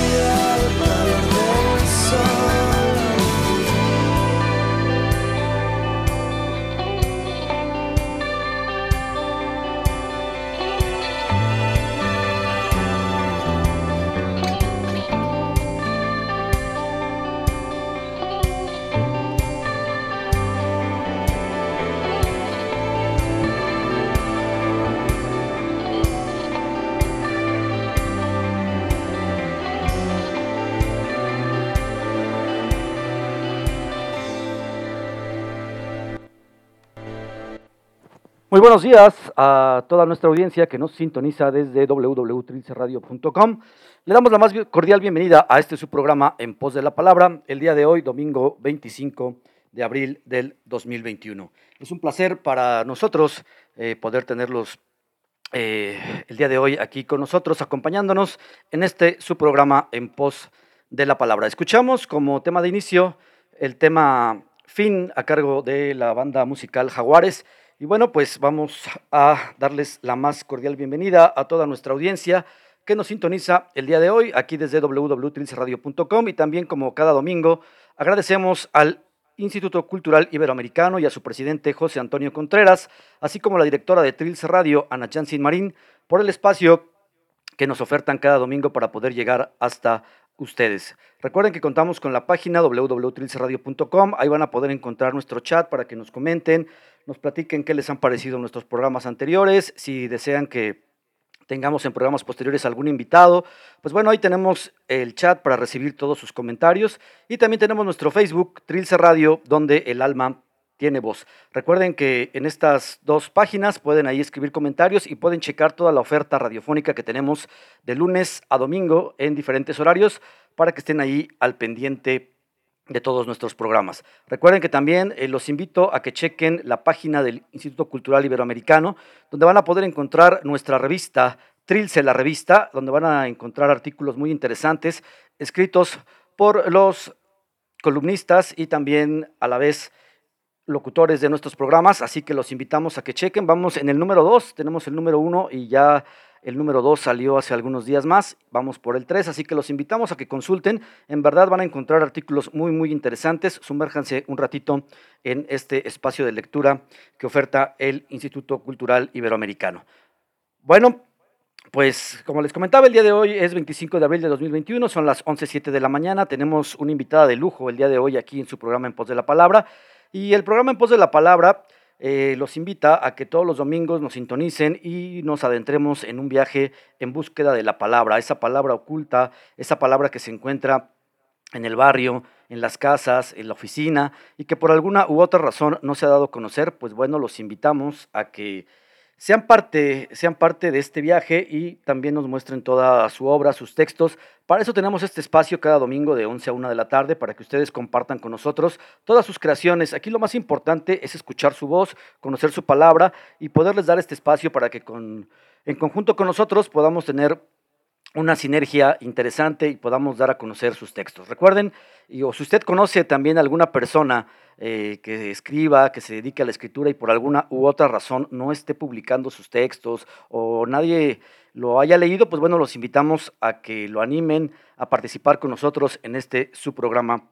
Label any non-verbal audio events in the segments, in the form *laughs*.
Yeah. Buenos días a toda nuestra audiencia que nos sintoniza desde www.trilceradio.com. Le damos la más cordial bienvenida a este su programa En Pos de la Palabra, el día de hoy, domingo 25 de abril del 2021. Es un placer para nosotros eh, poder tenerlos eh, el día de hoy aquí con nosotros, acompañándonos en este su programa En Pos de la Palabra. Escuchamos como tema de inicio el tema Fin a cargo de la banda musical Jaguares y bueno, pues vamos a darles la más cordial bienvenida a toda nuestra audiencia que nos sintoniza el día de hoy aquí desde www.trilceradio.com y también como cada domingo agradecemos al Instituto Cultural Iberoamericano y a su presidente José Antonio Contreras, así como a la directora de Trilce Radio, Ana Chansin Marín, por el espacio que nos ofertan cada domingo para poder llegar hasta ustedes. Recuerden que contamos con la página www.trilceradio.com, ahí van a poder encontrar nuestro chat para que nos comenten, nos platiquen qué les han parecido nuestros programas anteriores, si desean que tengamos en programas posteriores algún invitado, pues bueno, ahí tenemos el chat para recibir todos sus comentarios y también tenemos nuestro Facebook, Trilce Radio, donde el alma tiene voz. Recuerden que en estas dos páginas pueden ahí escribir comentarios y pueden checar toda la oferta radiofónica que tenemos de lunes a domingo en diferentes horarios para que estén ahí al pendiente de todos nuestros programas. Recuerden que también eh, los invito a que chequen la página del Instituto Cultural Iberoamericano, donde van a poder encontrar nuestra revista, Trilce la revista, donde van a encontrar artículos muy interesantes escritos por los columnistas y también a la vez locutores de nuestros programas, así que los invitamos a que chequen. Vamos en el número 2, tenemos el número 1 y ya el número 2 salió hace algunos días más, vamos por el 3, así que los invitamos a que consulten. En verdad van a encontrar artículos muy, muy interesantes. Sumérjanse un ratito en este espacio de lectura que oferta el Instituto Cultural Iberoamericano. Bueno, pues como les comentaba, el día de hoy es 25 de abril de 2021, son las 11.07 de la mañana. Tenemos una invitada de lujo el día de hoy aquí en su programa En Pos de la Palabra. Y el programa En Pos de la Palabra eh, los invita a que todos los domingos nos sintonicen y nos adentremos en un viaje en búsqueda de la palabra, esa palabra oculta, esa palabra que se encuentra en el barrio, en las casas, en la oficina y que por alguna u otra razón no se ha dado a conocer, pues bueno, los invitamos a que sean parte, sean parte de este viaje y también nos muestren toda su obra, sus textos. Para eso tenemos este espacio cada domingo de 11 a 1 de la tarde para que ustedes compartan con nosotros todas sus creaciones. Aquí lo más importante es escuchar su voz, conocer su palabra y poderles dar este espacio para que con, en conjunto con nosotros podamos tener una sinergia interesante y podamos dar a conocer sus textos. Recuerden, y, o si usted conoce también alguna persona eh, que escriba, que se dedique a la escritura y por alguna u otra razón no esté publicando sus textos o nadie lo haya leído, pues bueno, los invitamos a que lo animen a participar con nosotros en este su programa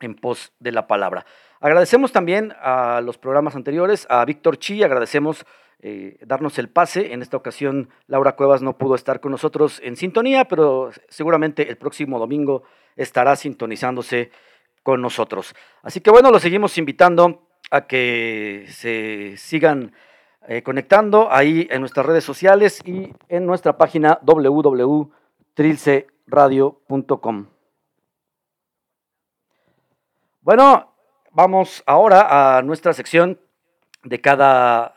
en pos de la palabra. Agradecemos también a los programas anteriores, a Víctor Chi, agradecemos eh, darnos el pase. En esta ocasión Laura Cuevas no pudo estar con nosotros en sintonía, pero seguramente el próximo domingo estará sintonizándose con nosotros. Así que bueno, los seguimos invitando a que se sigan eh, conectando ahí en nuestras redes sociales y en nuestra página www.trilceradio.com. Bueno, vamos ahora a nuestra sección de cada,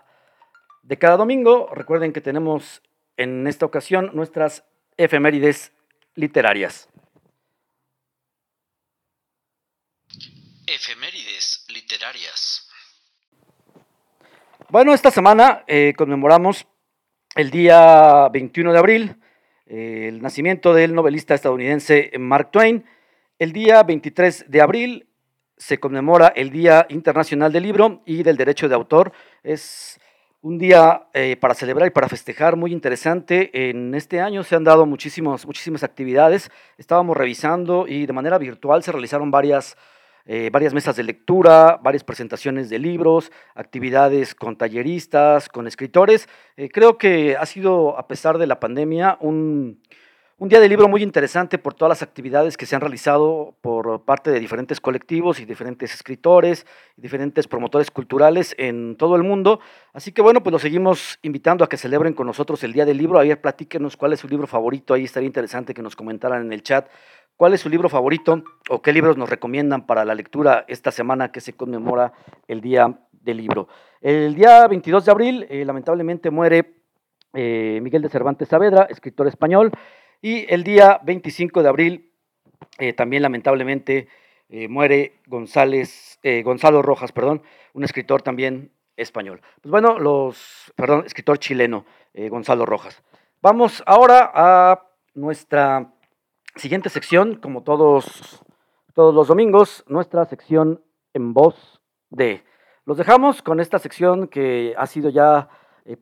de cada domingo. Recuerden que tenemos en esta ocasión nuestras efemérides literarias. Efemérides literarias. Bueno, esta semana eh, conmemoramos el día 21 de abril, eh, el nacimiento del novelista estadounidense Mark Twain. El día 23 de abril se conmemora el Día Internacional del Libro y del Derecho de Autor. Es un día eh, para celebrar y para festejar muy interesante. En este año se han dado muchísimos, muchísimas actividades. Estábamos revisando y de manera virtual se realizaron varias, eh, varias mesas de lectura, varias presentaciones de libros, actividades con talleristas, con escritores. Eh, creo que ha sido, a pesar de la pandemia, un, un día de libro muy interesante por todas las actividades que se han realizado por parte de diferentes colectivos y diferentes escritores y diferentes promotores culturales en todo el mundo. Así que bueno, pues los seguimos invitando a que celebren con nosotros el Día del Libro. Ayer platíquenos cuál es su libro favorito. Ahí estaría interesante que nos comentaran en el chat cuál es su libro favorito o qué libros nos recomiendan para la lectura esta semana que se conmemora el Día del Libro. El día 22 de abril, eh, lamentablemente, muere eh, Miguel de Cervantes Saavedra, escritor español. Y el día 25 de abril, eh, también lamentablemente, eh, muere González, eh, Gonzalo Rojas, perdón, un escritor también español. Pues bueno, los, perdón, escritor chileno, Gonzalo Rojas. Vamos ahora a nuestra siguiente sección, como todos, todos los domingos, nuestra sección en voz de. Los dejamos con esta sección que ha sido ya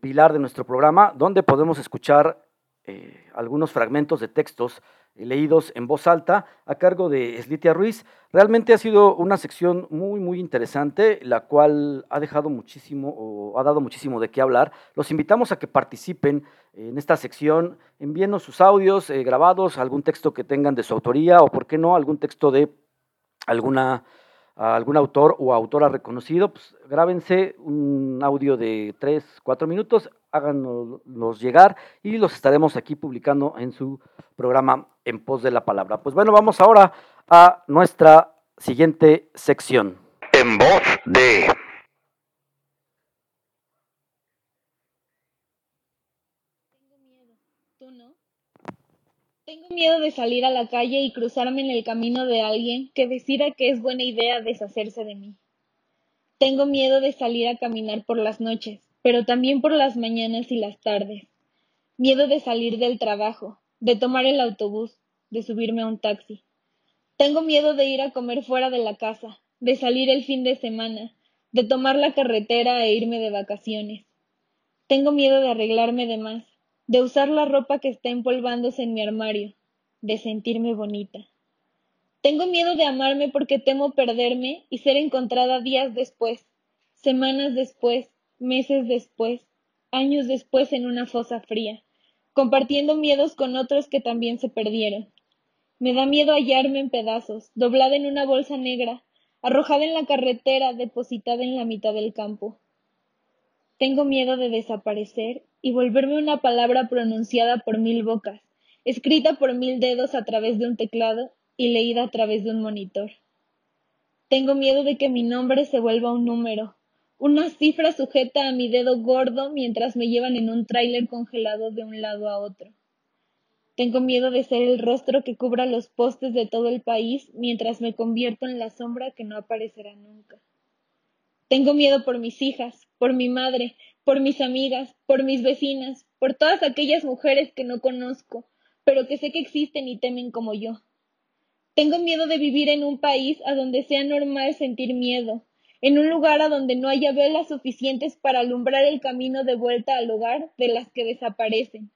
pilar de nuestro programa, donde podemos escuchar eh, algunos fragmentos de textos leídos en voz alta a cargo de Slitia Ruiz. Realmente ha sido una sección muy, muy interesante, la cual ha dejado muchísimo o ha dado muchísimo de qué hablar. Los invitamos a que participen en esta sección, envíenos sus audios eh, grabados, algún texto que tengan de su autoría o, por qué no, algún texto de alguna algún autor o autora reconocido, pues grábense un audio de 3, 4 minutos, háganos llegar y los estaremos aquí publicando en su programa En Pos de la Palabra. Pues bueno, vamos ahora a nuestra siguiente sección. En voz de... Tengo miedo de salir a la calle y cruzarme en el camino de alguien que decida que es buena idea deshacerse de mí. Tengo miedo de salir a caminar por las noches, pero también por las mañanas y las tardes. Miedo de salir del trabajo, de tomar el autobús, de subirme a un taxi. Tengo miedo de ir a comer fuera de la casa, de salir el fin de semana, de tomar la carretera e irme de vacaciones. Tengo miedo de arreglarme de más, de usar la ropa que está empolvándose en mi armario, de sentirme bonita. Tengo miedo de amarme porque temo perderme y ser encontrada días después, semanas después, meses después, años después en una fosa fría, compartiendo miedos con otros que también se perdieron. Me da miedo hallarme en pedazos, doblada en una bolsa negra, arrojada en la carretera, depositada en la mitad del campo. Tengo miedo de desaparecer y volverme una palabra pronunciada por mil bocas, escrita por mil dedos a través de un teclado y leída a través de un monitor. Tengo miedo de que mi nombre se vuelva un número, una cifra sujeta a mi dedo gordo mientras me llevan en un tráiler congelado de un lado a otro. Tengo miedo de ser el rostro que cubra los postes de todo el país mientras me convierto en la sombra que no aparecerá nunca. Tengo miedo por mis hijas, por mi madre, por mis amigas, por mis vecinas, por todas aquellas mujeres que no conozco, pero que sé que existen y temen como yo. Tengo miedo de vivir en un país a donde sea normal sentir miedo, en un lugar a donde no haya velas suficientes para alumbrar el camino de vuelta al hogar de las que desaparecen.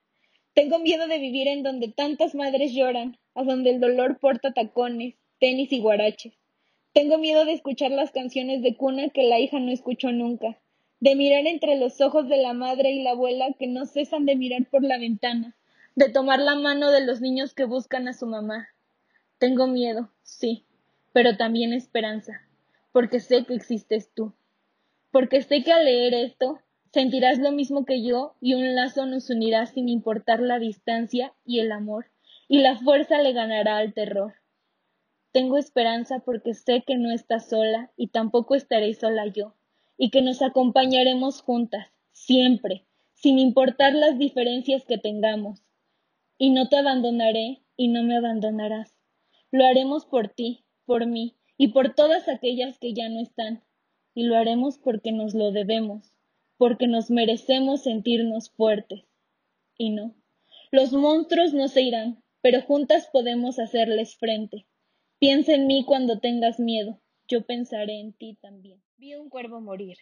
Tengo miedo de vivir en donde tantas madres lloran, a donde el dolor porta tacones, tenis y guaraches. Tengo miedo de escuchar las canciones de cuna que la hija no escuchó nunca, de mirar entre los ojos de la madre y la abuela que no cesan de mirar por la ventana, de tomar la mano de los niños que buscan a su mamá. Tengo miedo, sí, pero también esperanza, porque sé que existes tú, porque sé que al leer esto sentirás lo mismo que yo y un lazo nos unirá sin importar la distancia y el amor, y la fuerza le ganará al terror. Tengo esperanza porque sé que no estás sola y tampoco estaré sola yo y que nos acompañaremos juntas, siempre, sin importar las diferencias que tengamos. Y no te abandonaré y no me abandonarás. Lo haremos por ti, por mí y por todas aquellas que ya no están. Y lo haremos porque nos lo debemos, porque nos merecemos sentirnos fuertes. Y no, los monstruos no se irán, pero juntas podemos hacerles frente. Piensa en mí cuando tengas miedo, yo pensaré en ti también. Vi un cuervo morir.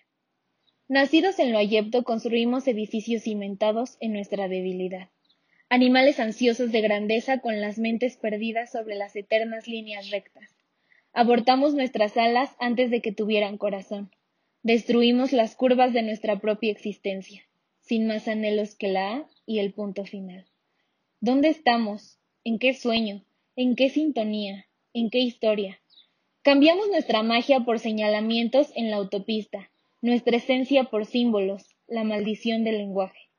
Nacidos en lo ayepto, construimos edificios cimentados en nuestra debilidad. Animales ansiosos de grandeza con las mentes perdidas sobre las eternas líneas rectas. Abortamos nuestras alas antes de que tuvieran corazón. Destruimos las curvas de nuestra propia existencia, sin más anhelos que la A y el punto final. ¿Dónde estamos? ¿En qué sueño? ¿En qué sintonía? ¿En qué historia? Cambiamos nuestra magia por señalamientos en la autopista, nuestra esencia por símbolos, la maldición del lenguaje.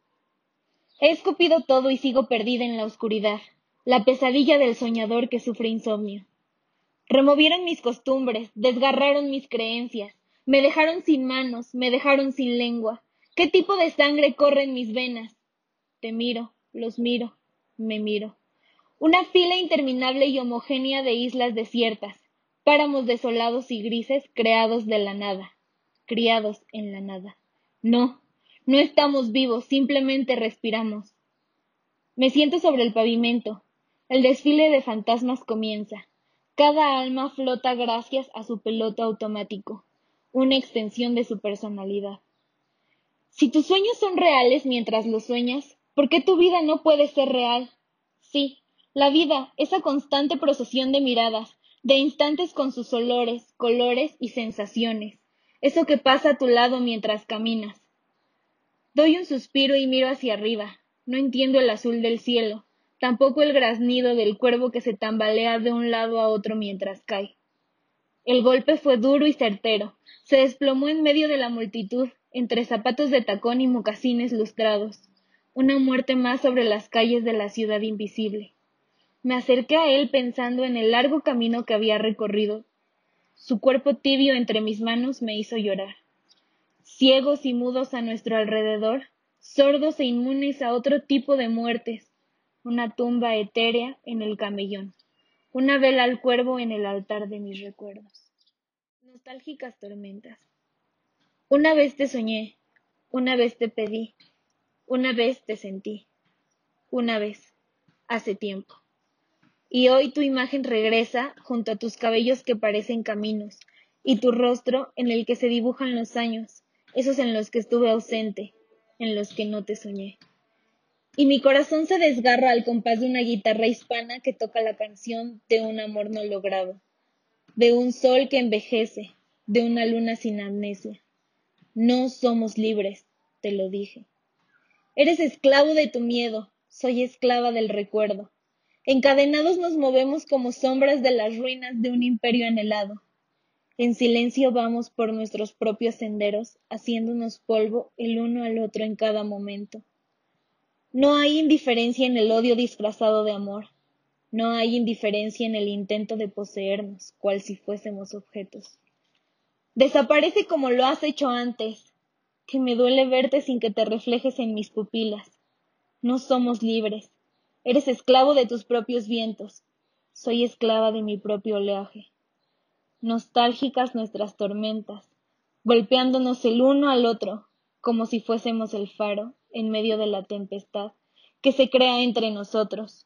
He escupido todo y sigo perdida en la oscuridad, la pesadilla del soñador que sufre insomnio. Removieron mis costumbres, desgarraron mis creencias, me dejaron sin manos, me dejaron sin lengua. ¿Qué tipo de sangre corre en mis venas? Te miro, los miro, me miro. Una fila interminable y homogénea de islas desiertas, páramos desolados y grises creados de la nada, criados en la nada. No, no estamos vivos, simplemente respiramos. Me siento sobre el pavimento. El desfile de fantasmas comienza. Cada alma flota gracias a su peloto automático, una extensión de su personalidad. Si tus sueños son reales mientras los sueñas, ¿por qué tu vida no puede ser real? Sí, la vida, esa constante procesión de miradas, de instantes con sus olores, colores y sensaciones, eso que pasa a tu lado mientras caminas. Doy un suspiro y miro hacia arriba. No entiendo el azul del cielo, tampoco el graznido del cuervo que se tambalea de un lado a otro mientras cae. El golpe fue duro y certero. Se desplomó en medio de la multitud, entre zapatos de tacón y mocasines lustrados. Una muerte más sobre las calles de la ciudad invisible. Me acerqué a él pensando en el largo camino que había recorrido. Su cuerpo tibio entre mis manos me hizo llorar. Ciegos y mudos a nuestro alrededor, sordos e inmunes a otro tipo de muertes, una tumba etérea en el camellón, una vela al cuervo en el altar de mis recuerdos. Nostálgicas tormentas. Una vez te soñé, una vez te pedí, una vez te sentí, una vez, hace tiempo. Y hoy tu imagen regresa junto a tus cabellos que parecen caminos, y tu rostro en el que se dibujan los años, esos en los que estuve ausente, en los que no te soñé. Y mi corazón se desgarra al compás de una guitarra hispana que toca la canción de un amor no logrado, de un sol que envejece, de una luna sin amnesia. No somos libres, te lo dije. Eres esclavo de tu miedo, soy esclava del recuerdo. Encadenados nos movemos como sombras de las ruinas de un imperio anhelado. En silencio vamos por nuestros propios senderos, haciéndonos polvo el uno al otro en cada momento. No hay indiferencia en el odio disfrazado de amor. No hay indiferencia en el intento de poseernos, cual si fuésemos objetos. Desaparece como lo has hecho antes, que me duele verte sin que te reflejes en mis pupilas. No somos libres. Eres esclavo de tus propios vientos. Soy esclava de mi propio oleaje nostálgicas nuestras tormentas, golpeándonos el uno al otro, como si fuésemos el faro en medio de la tempestad que se crea entre nosotros,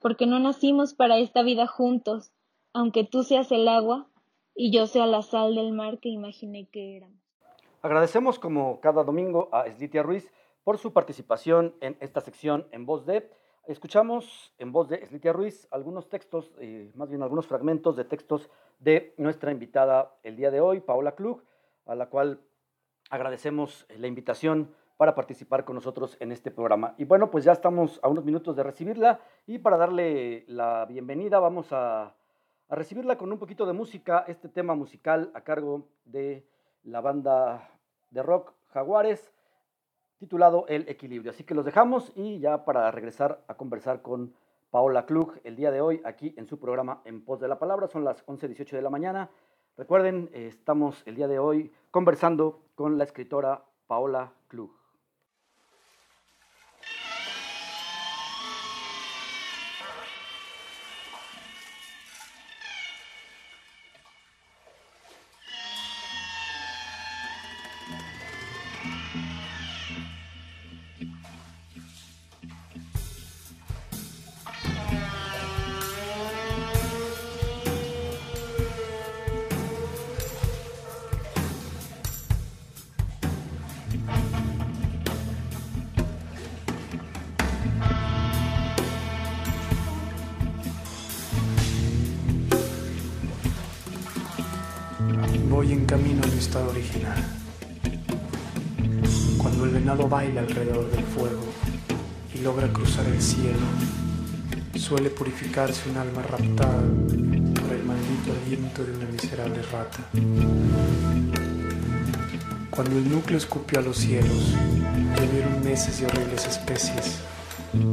porque no nacimos para esta vida juntos, aunque tú seas el agua y yo sea la sal del mar que imaginé que éramos. Agradecemos como cada domingo a Slitia Ruiz por su participación en esta sección en voz de Escuchamos en voz de Slitia Ruiz algunos textos, eh, más bien algunos fragmentos de textos de nuestra invitada el día de hoy, Paola Klug, a la cual agradecemos la invitación para participar con nosotros en este programa. Y bueno, pues ya estamos a unos minutos de recibirla y para darle la bienvenida vamos a, a recibirla con un poquito de música, este tema musical a cargo de la banda de rock Jaguares titulado El Equilibrio. Así que los dejamos y ya para regresar a conversar con Paola Klug el día de hoy aquí en su programa En Pos de la Palabra. Son las 11.18 de la mañana. Recuerden, estamos el día de hoy conversando con la escritora Paola Klug. Voy en camino a mi estado original. Cuando el venado baila alrededor del fuego y logra cruzar el cielo, suele purificarse un alma raptada por el maldito aliento de una miserable rata. Cuando el núcleo escupió a los cielos, llovieron meses de horribles especies,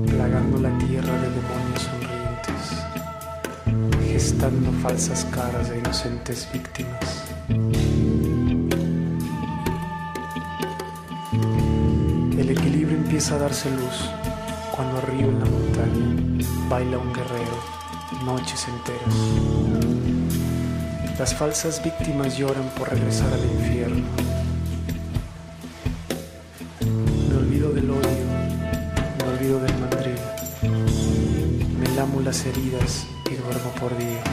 plagando la tierra de demonios sonrientes, gestando falsas caras de inocentes víctimas. Empieza a darse luz cuando arriba en la montaña baila un guerrero noches enteras. Las falsas víctimas lloran por regresar al infierno las heridas y duermo por días.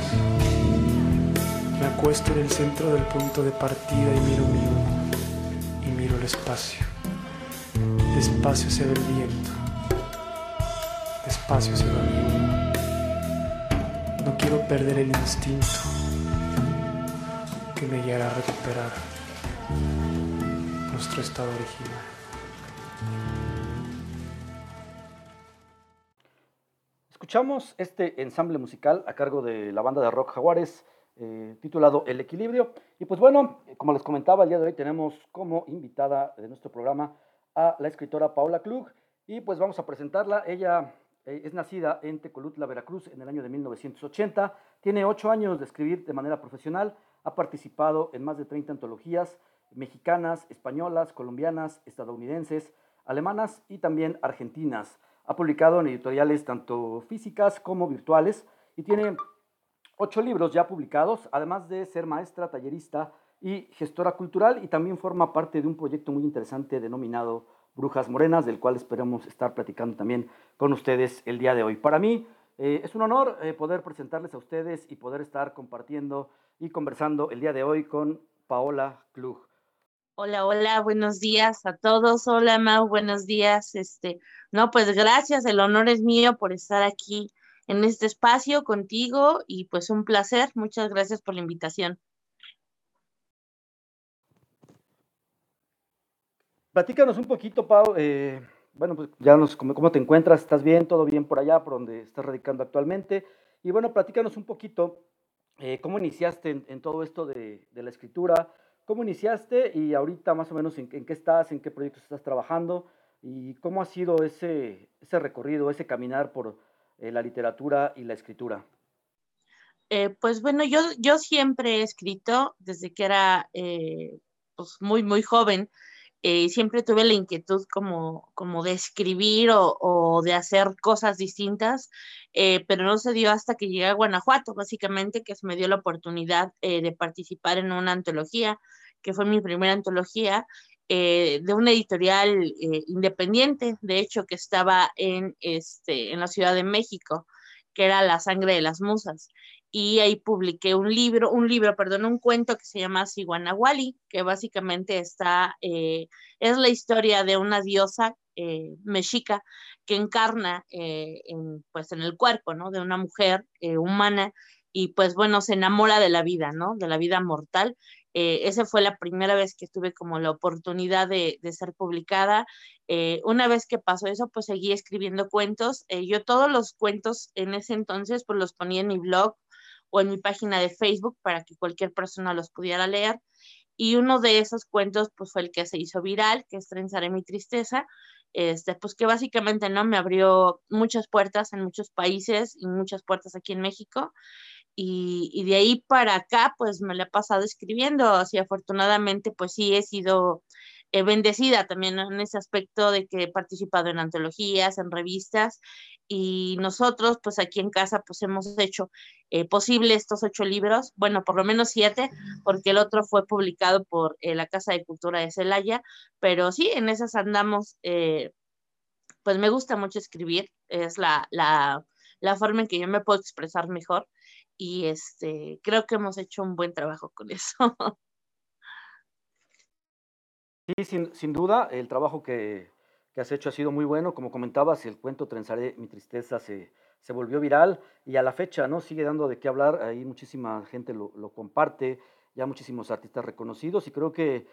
Me acuesto en el centro del punto de partida y miro mi y miro el espacio. Despacio se ve el viento, despacio se va mi humo. No quiero perder el instinto que me guiará a recuperar nuestro estado original. Escuchamos este ensamble musical a cargo de la banda de rock Jaguares, eh, titulado El Equilibrio. Y pues bueno, como les comentaba, el día de hoy tenemos como invitada de nuestro programa a la escritora Paola Klug. Y pues vamos a presentarla. Ella eh, es nacida en Tecolutla, Veracruz, en el año de 1980. Tiene ocho años de escribir de manera profesional. Ha participado en más de 30 antologías mexicanas, españolas, colombianas, estadounidenses, alemanas y también argentinas. Ha publicado en editoriales tanto físicas como virtuales y tiene ocho libros ya publicados, además de ser maestra, tallerista y gestora cultural y también forma parte de un proyecto muy interesante denominado Brujas Morenas, del cual esperamos estar platicando también con ustedes el día de hoy. Para mí eh, es un honor eh, poder presentarles a ustedes y poder estar compartiendo y conversando el día de hoy con Paola Klug. Hola, hola, buenos días a todos. Hola, Mau, buenos días. Este, no, pues gracias, el honor es mío por estar aquí en este espacio contigo y pues un placer. Muchas gracias por la invitación. Platícanos un poquito, Pau. Eh, bueno, pues ya nos, ¿cómo, te encuentras? ¿Estás bien? ¿Todo bien por allá, por donde estás radicando actualmente? Y bueno, platícanos un poquito eh, cómo iniciaste en, todo esto de, de la escritura ¿Cómo iniciaste y ahorita más o menos en, qué estás, en qué proyectos estás trabajando y cómo ha sido ese, ese recorrido, ese caminar por eh, la literatura y la escritura? Eh, pues bueno, yo, yo siempre he escrito desde que era eh, pues muy, muy joven. Siempre tuve la inquietud como, como de escribir o, de hacer cosas distintas, pero no se dio hasta que llegué a Guanajuato, básicamente, que se me dio la oportunidad de participar en una antología que fue mi primera antología, eh, de una editorial eh, independiente, de hecho, que estaba en, este, en la Ciudad de México, que era La sangre de las musas. Y ahí publiqué un libro, un libro, perdón, un cuento que se llama Siguanahuali, que básicamente está, eh, es la historia de una diosa mexica que encarna en, pues, en el cuerpo, ¿no? De una mujer humana y pues bueno, se enamora de la vida, ¿no? De la vida mortal eh, esa fue la primera vez que tuve como la oportunidad de, ser publicada. Eh, una vez que pasó eso, pues seguí escribiendo cuentos. Eh, yo todos los cuentos en ese entonces, pues los ponía en mi blog o en mi página de Facebook para que cualquier persona los pudiera leer. Y uno de esos cuentos, pues fue el que se hizo viral, que es Trenzaré mi tristeza, este, pues que básicamente no me abrió muchas puertas en muchos países y muchas puertas aquí en México. Y, de ahí para acá, pues me la he pasado escribiendo, así afortunadamente, pues sí he sido eh, bendecida también en ese aspecto de que he participado en antologías, en revistas, y nosotros, pues aquí en casa, pues hemos hecho eh, posible estos ocho libros, bueno, por lo menos siete, porque el otro fue publicado por eh, la Casa de Cultura de Celaya, pero sí, en esas andamos, pues me gusta mucho escribir, es la, la, la forma en que yo me puedo expresar mejor y este, creo que hemos hecho un buen trabajo con eso. *laughs* Sí, sin, duda, el trabajo que, has hecho ha sido muy bueno. Como comentabas, el cuento Trenzaré mi tristeza se, se volvió viral y a la fecha, ¿no? Sigue dando de qué hablar, ahí muchísima gente lo, comparte, ya muchísimos artistas reconocidos y creo que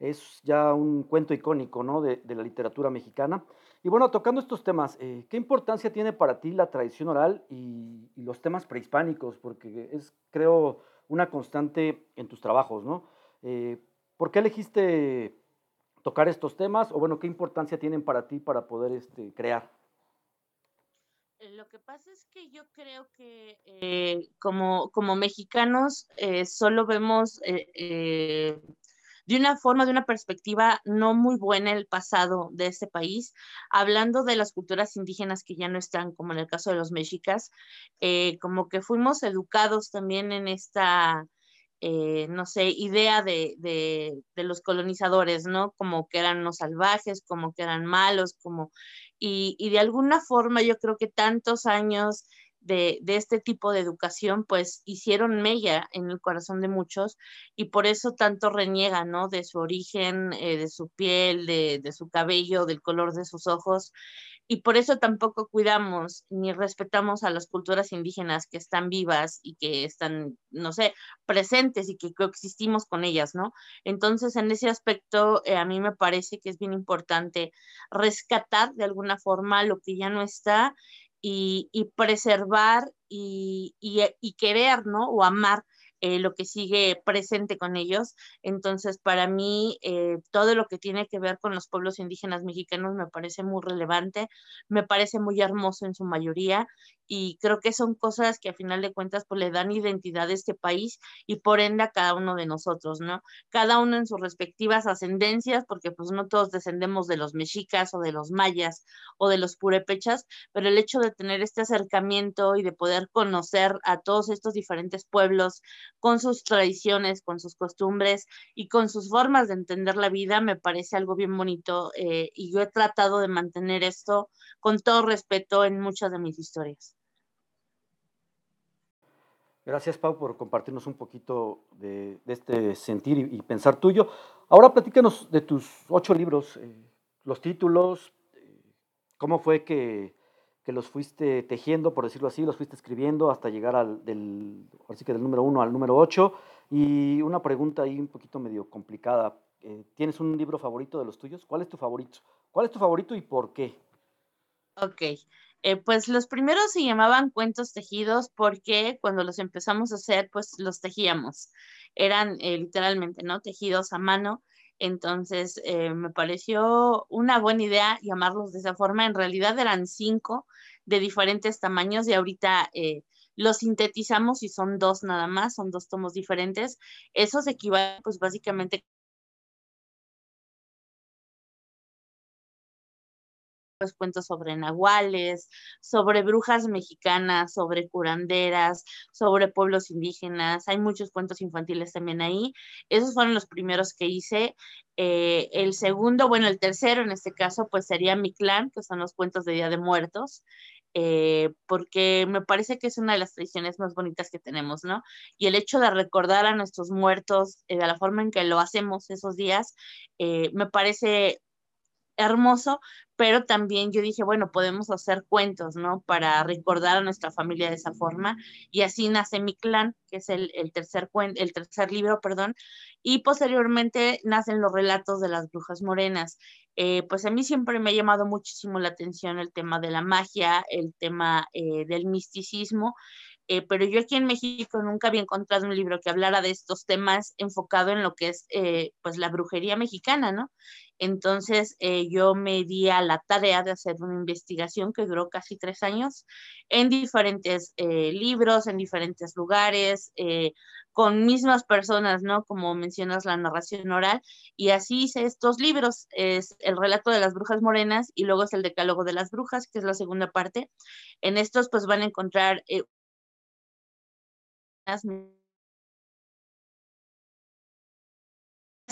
es ya un cuento icónico, ¿no? De, de la literatura mexicana. Y bueno, tocando estos temas, eh, ¿qué importancia tiene para ti la tradición oral y, y, los temas prehispánicos? Porque es, creo, una constante en tus trabajos, ¿no? Eh, ¿Por qué elegiste tocar estos temas? O bueno, ¿qué importancia tienen para ti para poder este, crear? Eh, lo que pasa es que yo creo que eh, como, como mexicanos eh, solo vemos eh, de una forma, de una perspectiva no muy buena el pasado de este país, hablando de las culturas indígenas que ya no están, como en el caso de los mexicas, como que fuimos educados también en esta eh, no sé, idea de, de, de, los colonizadores, ¿no? Como que eran unos salvajes, como que eran malos, como... Y, y de alguna forma yo creo que tantos años de, de, este tipo de educación, pues hicieron mella en el corazón de muchos y por eso tanto reniega, ¿no? De su origen, eh, de su piel, de, de, su cabello, del color de sus ojos y por eso tampoco cuidamos ni respetamos a las culturas indígenas que están vivas y que están, no sé, presentes y que coexistimos con ellas, ¿no? Entonces, en ese aspecto, eh, a mí me parece que es bien importante rescatar de alguna forma lo que ya no está y, preservar y, y, querer, ¿no? O amar eh, lo que sigue presente con ellos. Entonces, para mí, eh, todo lo que tiene que ver con los pueblos indígenas mexicanos me parece muy relevante, me parece muy hermoso en su mayoría y creo que son cosas que a final de cuentas pues le dan identidad a este país y por ende a cada uno de nosotros, ¿no? Cada uno en sus respectivas ascendencias, porque pues no todos descendemos de los mexicas o de los mayas o de los purépechas, pero el hecho de tener este acercamiento y de poder conocer a todos estos diferentes pueblos con sus tradiciones, con sus costumbres y con sus formas de entender la vida me parece algo bien bonito eh, y yo he tratado de mantener esto con todo respeto en muchas de mis historias. Gracias, Pau, por compartirnos un poquito de, este sentir y, y, pensar tuyo. Ahora platícanos de tus ocho libros, eh, los títulos, eh, cómo fue que, que, los fuiste tejiendo, por decirlo así, los fuiste escribiendo hasta llegar al del, así que del número uno al número ocho. Y una pregunta ahí un poquito medio complicada. Eh, ¿Tienes un libro favorito de los tuyos? ¿Cuál es tu favorito? ¿Cuál es tu favorito y por qué? Ok, eh, pues los primeros se llamaban cuentos tejidos porque cuando los empezamos a hacer, pues los tejíamos. Eran eh, literalmente, ¿no? Tejidos a mano. Entonces eh, me pareció una buena idea llamarlos de esa forma. En realidad eran cinco de diferentes tamaños y ahorita eh, los sintetizamos y son dos nada más, son dos tomos diferentes. Eso se equivale pues básicamente los cuentos sobre nahuales, sobre brujas mexicanas, sobre curanderas, sobre pueblos indígenas. Hay muchos cuentos infantiles también ahí. Esos fueron los primeros que hice. Eh, el segundo, bueno, el tercero en este caso, pues sería Mi Clan, que son los cuentos de Día de Muertos. Eh, porque me parece que es una de las tradiciones más bonitas que tenemos, ¿no? Y el hecho de recordar a nuestros muertos eh, de la forma en que lo hacemos esos días, eh, me parece hermoso, pero también yo dije, bueno, podemos hacer cuentos, ¿no? Para recordar a nuestra familia de esa forma. Y así nace mi clan, que es el, el tercer, el tercer libro, perdón. Y posteriormente nacen los relatos de las brujas morenas. Eh, pues a mí siempre me ha llamado muchísimo la atención el tema de la magia, el tema eh, del misticismo. Eh, pero yo aquí en México nunca había encontrado un libro que hablara de estos temas enfocado en lo que es eh, pues la brujería mexicana, ¿no? Entonces eh, yo me di a la tarea de hacer una investigación que duró casi tres años en diferentes libros, en diferentes lugares, con mismas personas, ¿no? Como mencionas la narración oral. Y así hice estos libros. Es el relato de las brujas morenas y luego es el decálogo de las brujas, que es la segunda parte. En estos pues van a encontrar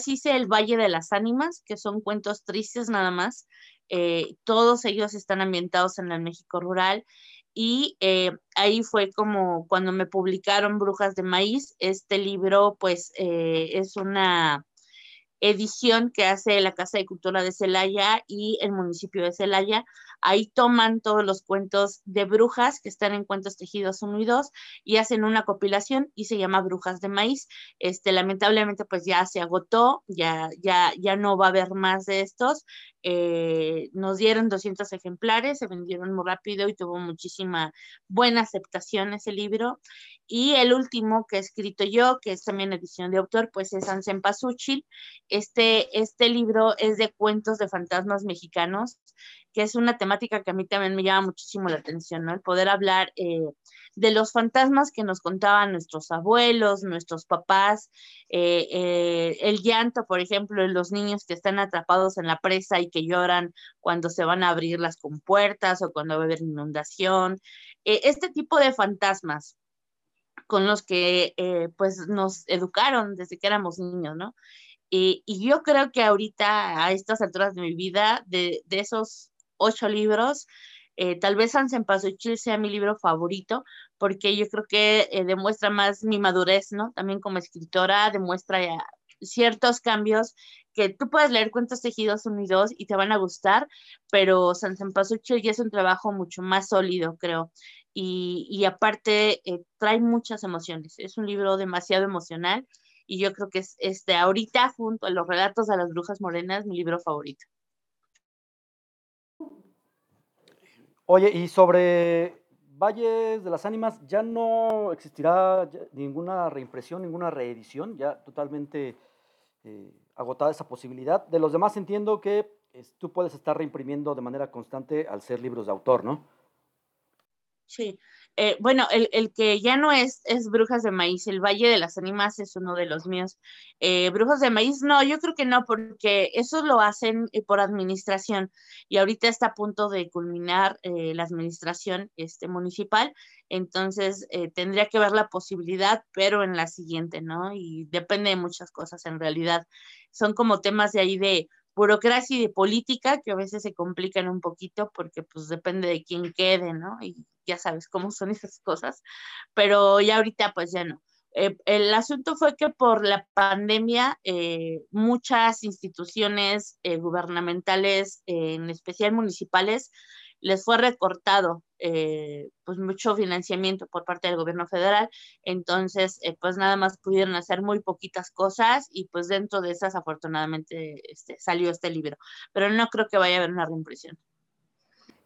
hice El Valle de las Ánimas, que son cuentos tristes nada más. Eh, todos ellos están ambientados en el México rural y eh, ahí fue como cuando me publicaron Brujas de Maíz. Este libro pues eh, es una edición que hace la Casa de Cultura de Celaya y el municipio de Celaya Ahí toman todos los cuentos de brujas que están en Cuentos Tejidos 1 y 2 y hacen una compilación y se llama Brujas de Maíz. Este, lamentablemente, pues ya se agotó, ya, ya, ya no va a haber más de estos. Eh, nos dieron 200 ejemplares, se vendieron muy rápido y tuvo muchísima buena aceptación ese libro. Y el último que he escrito yo, que es también edición de autor, pues es Ansen Pasuchil. Este, este libro es de cuentos de fantasmas mexicanos, que es una temática que a mí también me llama muchísimo la atención, ¿no? El poder hablar eh, de los fantasmas que nos contaban nuestros abuelos, nuestros papás, eh, eh, el llanto, por ejemplo, de los niños que están atrapados en la presa y que lloran cuando se van a abrir las compuertas o cuando va a haber inundación. este tipo de fantasmas con los que pues nos educaron desde que éramos niños, ¿no? Y yo creo que ahorita, a estas alturas de mi vida, de, de esos ocho libros, eh, tal vez San Cempasúchil sea mi libro favorito, porque yo creo que eh, demuestra más mi madurez, ¿no? También como escritora, demuestra ciertos cambios que tú puedes leer cuentos tejidos unidos y te van a gustar, pero San Cempasúchil ya es un trabajo mucho más sólido, creo. Y, y aparte eh, trae muchas emociones. Es un libro demasiado emocional y yo creo que es este ahorita junto a los relatos de las brujas morenas mi libro favorito. Oye, y sobre Valles de las Ánimas, ¿ya no existirá ninguna reimpresión, ninguna reedición? Ya totalmente eh, agotada esa posibilidad. De los demás entiendo que tú puedes estar reimprimiendo de manera constante al ser libros de autor, ¿no? Sí, eh, bueno, el, el, que ya no es, es Brujas de Maíz, el Valle de las Ánimas es uno de los míos. Eh, Brujas de Maíz, no, yo creo que no, porque eso lo hacen eh, por administración y ahorita está a punto de culminar la administración este, municipal, entonces tendría que ver la posibilidad, pero en la siguiente, ¿no? Y depende de muchas cosas en realidad. Son como temas de ahí de burocracia y de política que a veces se complican un poquito porque pues depende de quién quede, ¿no? Y ya sabes cómo son esas cosas, pero ya ahorita pues ya no. Eh, el asunto fue que por la pandemia eh, muchas instituciones eh, gubernamentales, en especial municipales, les fue recortado eh, pues mucho financiamiento por parte del gobierno federal, entonces eh, pues nada más pudieron hacer muy poquitas cosas y pues dentro de esas afortunadamente este, salió este libro, pero no creo que vaya a haber una reimpresión.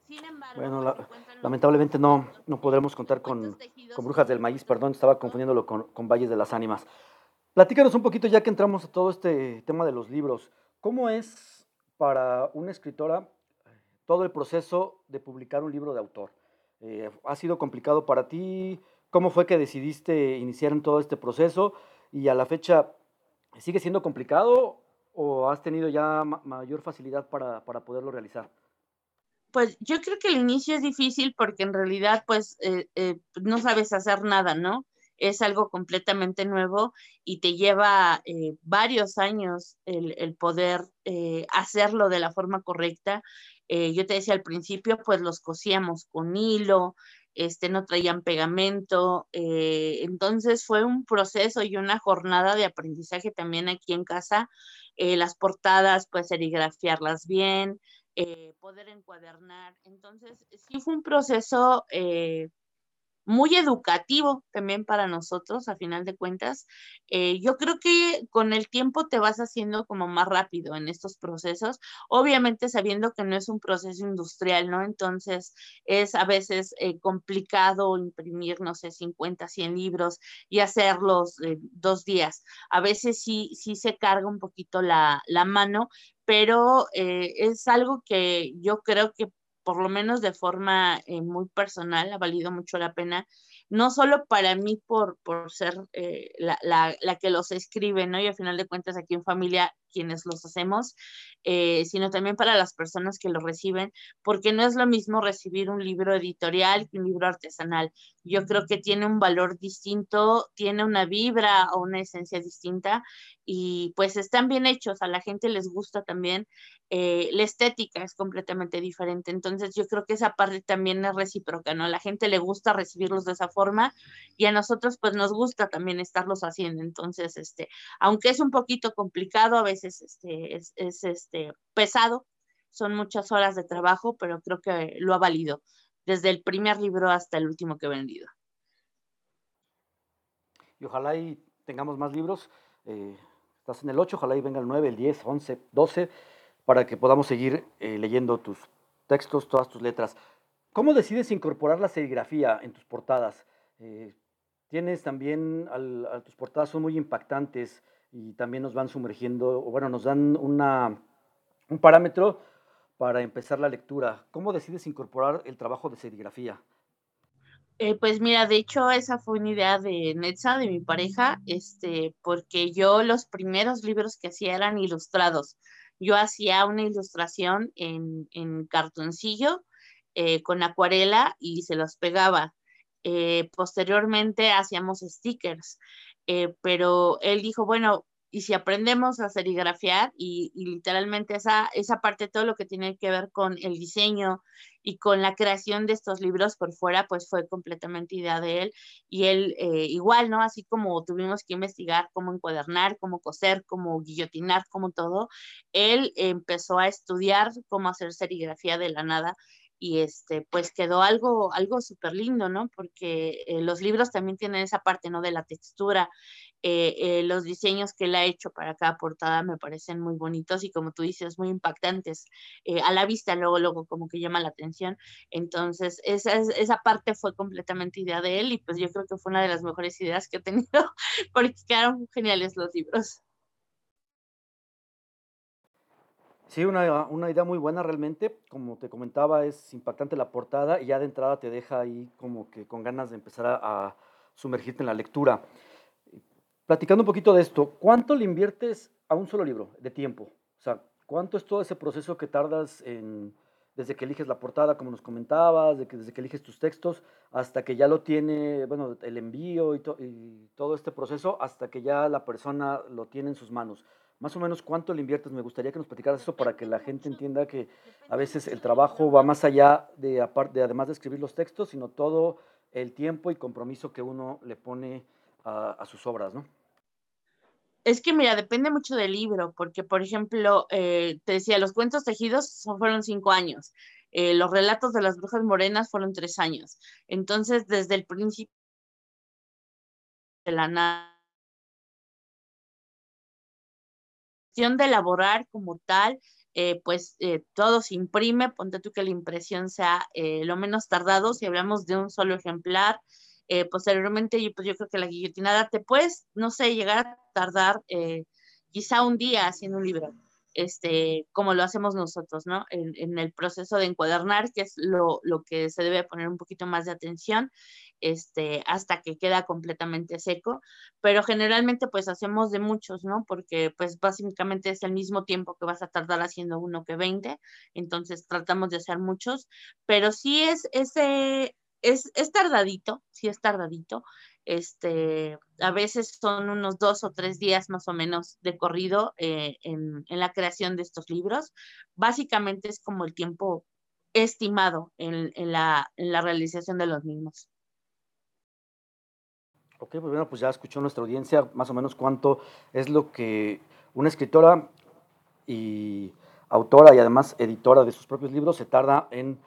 Sin embargo, bueno, lamentablemente no, no podremos contar con, con, Brujas del Maíz, perdón, estaba confundiéndolo con, con Valles de las Ánimas. Platícanos un poquito ya que entramos a todo este tema de los libros, ¿cómo es para una escritora todo el proceso de publicar un libro de autor. Eh, ¿Ha sido complicado para ti? ¿Cómo fue que decidiste iniciar en todo este proceso? Y a la fecha, ¿sigue siendo complicado o has tenido ya mayor facilidad para, poderlo realizar? Pues yo creo que el inicio es difícil porque en realidad pues eh, eh, no sabes hacer nada, ¿no? Es algo completamente nuevo y te lleva varios años el, el poder hacerlo de la forma correcta eh, yo te decía al principio, pues los cosíamos con hilo, este, no traían pegamento, eh, entonces fue un proceso y una jornada de aprendizaje también aquí en casa, eh, las portadas, pues serigrafiarlas bien, poder encuadernar, entonces sí fue un proceso muy educativo también para nosotros, a final de cuentas. Eh, yo creo que con el tiempo te vas haciendo como más rápido en estos procesos, obviamente sabiendo que no es un proceso industrial, ¿no? Entonces es a veces eh, complicado imprimir, no sé, 50, 100 libros y hacerlos dos días. A veces sí, sí se carga un poquito la, la mano, pero eh, es algo que yo creo que por lo menos de forma eh, muy personal, ha valido mucho la pena, no solo para mí por, por ser eh, la, la, la, que los escribe, ¿no? Y al final de cuentas aquí en familia quienes los hacemos, eh, sino también para las personas que lo reciben, porque no es lo mismo recibir un libro editorial que un libro artesanal. Yo creo que tiene un valor distinto, tiene una vibra o una esencia distinta y pues están bien hechos, a la gente les gusta también, eh, la estética es completamente diferente, entonces yo creo que esa parte también es recíproca, ¿no? La gente le gusta recibirlos de esa forma y a nosotros pues nos gusta también estarlos haciendo, entonces, este, aunque es un poquito complicado, a veces este, es, es este, pesado, son muchas horas de trabajo, pero creo que lo ha valido, desde el primer libro hasta el último que he vendido. Y ojalá y tengamos más libros. Eh, estás en el 8, ojalá y venga el 9, el 10, 11, 12, para que podamos seguir eh, leyendo tus textos, todas tus letras. ¿Cómo decides incorporar la serigrafía en tus portadas? Eh, tienes también, tus portadas son muy impactantes y también nos van sumergiendo, o bueno, nos dan una, un parámetro para empezar la lectura. ¿Cómo decides incorporar el trabajo de serigrafía? Eh, pues mira, de hecho esa fue una idea de Netza, de mi pareja, este, porque yo los primeros libros que hacía eran ilustrados. Yo hacía una ilustración en, en cartoncillo eh, con acuarela y se los pegaba. Eh, posteriormente hacíamos stickers, pero él dijo, bueno, y si aprendemos a serigrafiar y, literalmente esa, esa parte, todo lo que tiene que ver con el diseño y con la creación de estos libros por fuera, pues fue completamente idea de él. Y él eh, igual, ¿no? Así como tuvimos que investigar cómo encuadernar, cómo coser, cómo guillotinar, cómo todo, él empezó a estudiar cómo hacer serigrafía de la nada y este pues quedó algo algo súper lindo no porque eh, los libros también tienen esa parte no de la textura eh, eh, los diseños que él ha hecho para cada portada me parecen muy bonitos y como tú dices, muy impactantes a la vista, luego, luego como que llama la atención. Entonces, esa, esa parte fue completamente idea de él y pues yo creo que fue una de las mejores ideas que he tenido *laughs* porque quedaron geniales los libros. Sí, una, una, idea muy buena realmente. Como te comentaba, es impactante la portada y ya de entrada te deja ahí como que con ganas de empezar a, a sumergirte en la lectura. Platicando un poquito de esto, ¿cuánto le inviertes a un solo libro de tiempo? O sea, ¿cuánto es todo ese proceso que tardas en, desde que eliges la portada, como nos comentabas, de que, desde que eliges tus textos, hasta que ya lo tiene, bueno, el envío y, y, todo este proceso, hasta que ya la persona lo tiene en sus manos? Más o menos, ¿cuánto le inviertes? Me gustaría que nos platicaras eso para que la gente entienda que a veces el trabajo va más allá de, de además de escribir los textos, sino todo el tiempo y compromiso que uno le pone a, a sus obras, ¿no? Es que, mira, depende mucho del libro, porque, por ejemplo, eh, te decía, los cuentos tejidos fueron cinco años, eh, los relatos de las brujas morenas fueron tres años. Entonces, desde el principio de la de elaborar como tal, eh, pues todo se imprime, ponte tú que la impresión sea lo menos tardado, si hablamos de un solo ejemplar, eh, posteriormente, yo, pues yo creo que la guillotinada te puedes, no sé, llegar a tardar eh, quizá un día haciendo un libro, este, como lo hacemos nosotros, ¿no? En, el proceso de encuadernar, que es lo, lo, que se debe poner un poquito más de atención, este, hasta que queda completamente seco, pero generalmente pues hacemos de muchos, ¿no? Porque pues básicamente es el mismo tiempo que vas a tardar haciendo uno que 20, entonces tratamos de hacer muchos, pero sí es ese, es, es tardadito, sí es tardadito. Este, a veces son unos dos o tres días más o menos de corrido eh, en, la creación de estos libros. Básicamente es como el tiempo estimado en, la, realización de los mismos. Ok, pues bueno, pues ya escuchó nuestra audiencia más o menos cuánto es lo que una escritora y autora y además editora de sus propios libros se tarda en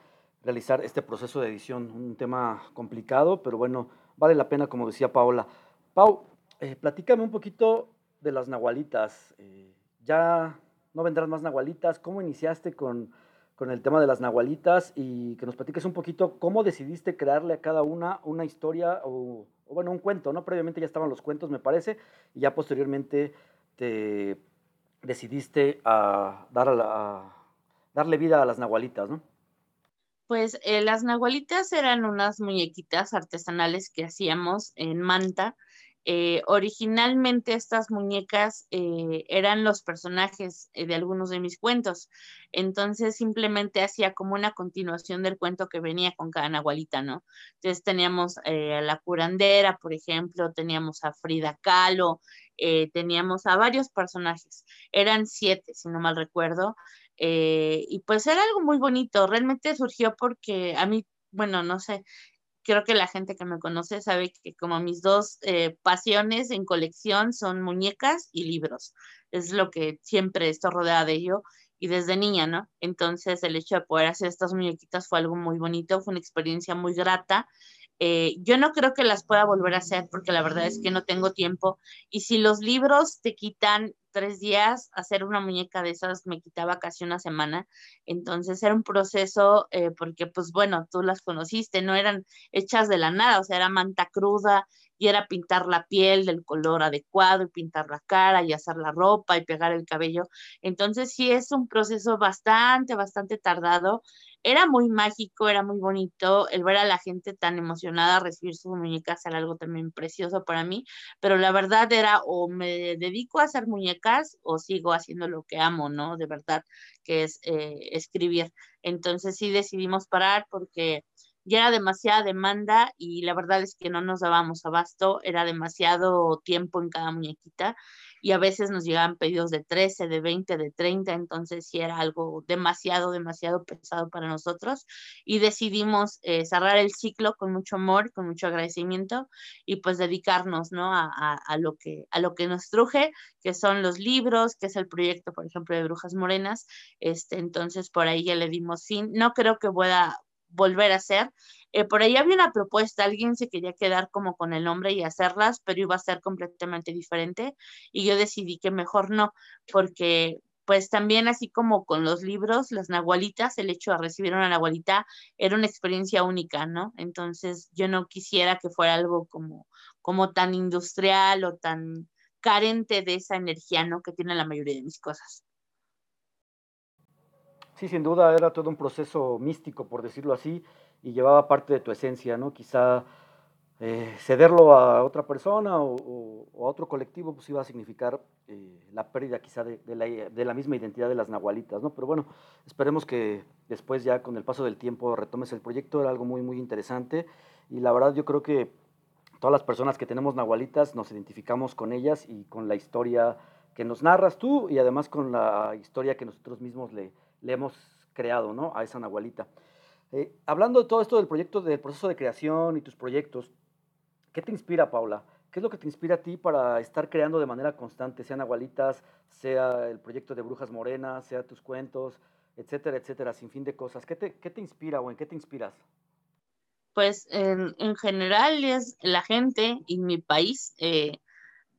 realizar este proceso de edición. Un tema complicado, pero bueno, vale la pena, como decía Paola. Pau, eh, platícame un poquito de las nahualitas. Eh, ¿Ya no vendrán más nahualitas? ¿Cómo iniciaste con, con, el tema de las nahualitas? Y que nos platiques un poquito cómo decidiste crearle a cada una una historia o, bueno, un cuento, ¿no? Previamente ya estaban los cuentos, me parece, y ya posteriormente te decidiste a, dar a darle vida a las nahualitas, ¿no? Pues eh, las nahualitas eran unas muñequitas artesanales que hacíamos en manta. Eh, originalmente estas muñecas eh, eran los personajes de algunos de mis cuentos, entonces simplemente hacía como una continuación del cuento que venía con cada nahualita, ¿no? Entonces teníamos a la curandera, por ejemplo, teníamos a Frida Kahlo, teníamos a varios personajes, eran siete, si no mal recuerdo, eh, y pues era algo muy bonito, realmente surgió porque a mí, bueno, no sé, creo que la gente que me conoce sabe que como mis dos eh, pasiones en colección son muñecas y libros, es lo que siempre estoy rodeada de ello y desde niña, ¿no? Entonces el hecho de poder hacer estas muñequitas fue algo muy bonito, fue una experiencia muy grata. Eh, yo no creo que las pueda volver a hacer porque la verdad es que no tengo tiempo. Y si los libros te quitan tres días, hacer una muñeca de esas me quitaba casi una semana. Entonces era un proceso eh, porque, pues bueno, tú las conociste, no eran hechas de la nada, o sea, era manta cruda, y era pintar la piel del color adecuado y pintar la cara y hacer la ropa y pegar el cabello. Entonces sí es un proceso bastante, bastante tardado. Era muy mágico, era muy bonito el ver a la gente tan emocionada recibir sus muñecas era algo también precioso para mí, pero la verdad era o me dedico a hacer muñecas o sigo haciendo lo que amo, ¿no? De verdad, que es eh, escribir. Entonces sí decidimos parar porque ya era demasiada demanda y la verdad es que no nos dábamos abasto, era demasiado tiempo en cada muñequita y a veces nos llegaban pedidos de 13, de 20, de 30, entonces sí era algo demasiado, demasiado pesado para nosotros y decidimos eh, cerrar el ciclo con mucho amor, con mucho agradecimiento y pues dedicarnos, ¿no? A, a, lo que, a lo que nos truje, que son los libros, que es el proyecto, por ejemplo, de Brujas Morenas, este, entonces por ahí ya le dimos fin. No creo que pueda volver a hacer. Eh, por ahí había una propuesta, alguien se quería quedar como con el nombre y hacerlas, pero iba a ser completamente diferente y yo decidí que mejor no, porque pues también así como con los libros, las nahualitas, el hecho de recibir una nahualita era una experiencia única, ¿no? Entonces yo no quisiera que fuera algo como, como tan industrial o tan carente de esa energía, ¿no? Que tiene la mayoría de mis cosas. Sí, sin duda era todo un proceso místico, por decirlo así, y llevaba parte de tu esencia, ¿no? Quizá eh, cederlo a otra persona o, a otro colectivo, pues iba a significar eh, la pérdida quizá de, la, misma identidad de las nahualitas, ¿no? Pero bueno, esperemos que después ya con el paso del tiempo retomes el proyecto, era algo muy, muy interesante, y la verdad yo creo que todas las personas que tenemos nahualitas nos identificamos con ellas y con la historia que nos narras tú y además con la historia que nosotros mismos le, le hemos creado ¿no? a esa Nahualita. Eh, hablando de todo esto del proyecto, del proceso de creación y tus proyectos, ¿qué te inspira, Paula? ¿Qué es lo que te inspira a ti para estar creando de manera constante, sea Nahualitas, sea el proyecto de Brujas Morenas, sea tus cuentos, etcétera, etcétera, sin fin de cosas? ¿Qué te, qué te inspira o en qué te inspiras? Pues en, en general es la gente y mi país. Eh,